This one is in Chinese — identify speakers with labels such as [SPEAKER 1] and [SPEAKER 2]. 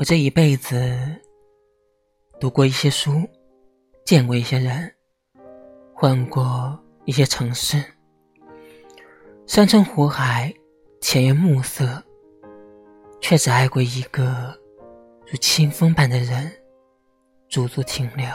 [SPEAKER 1] 我这一辈子读过一些书，见过一些人，换过一些城市。山川湖海，浅月暮色，却只爱过一个如清风般的人，驻足停留。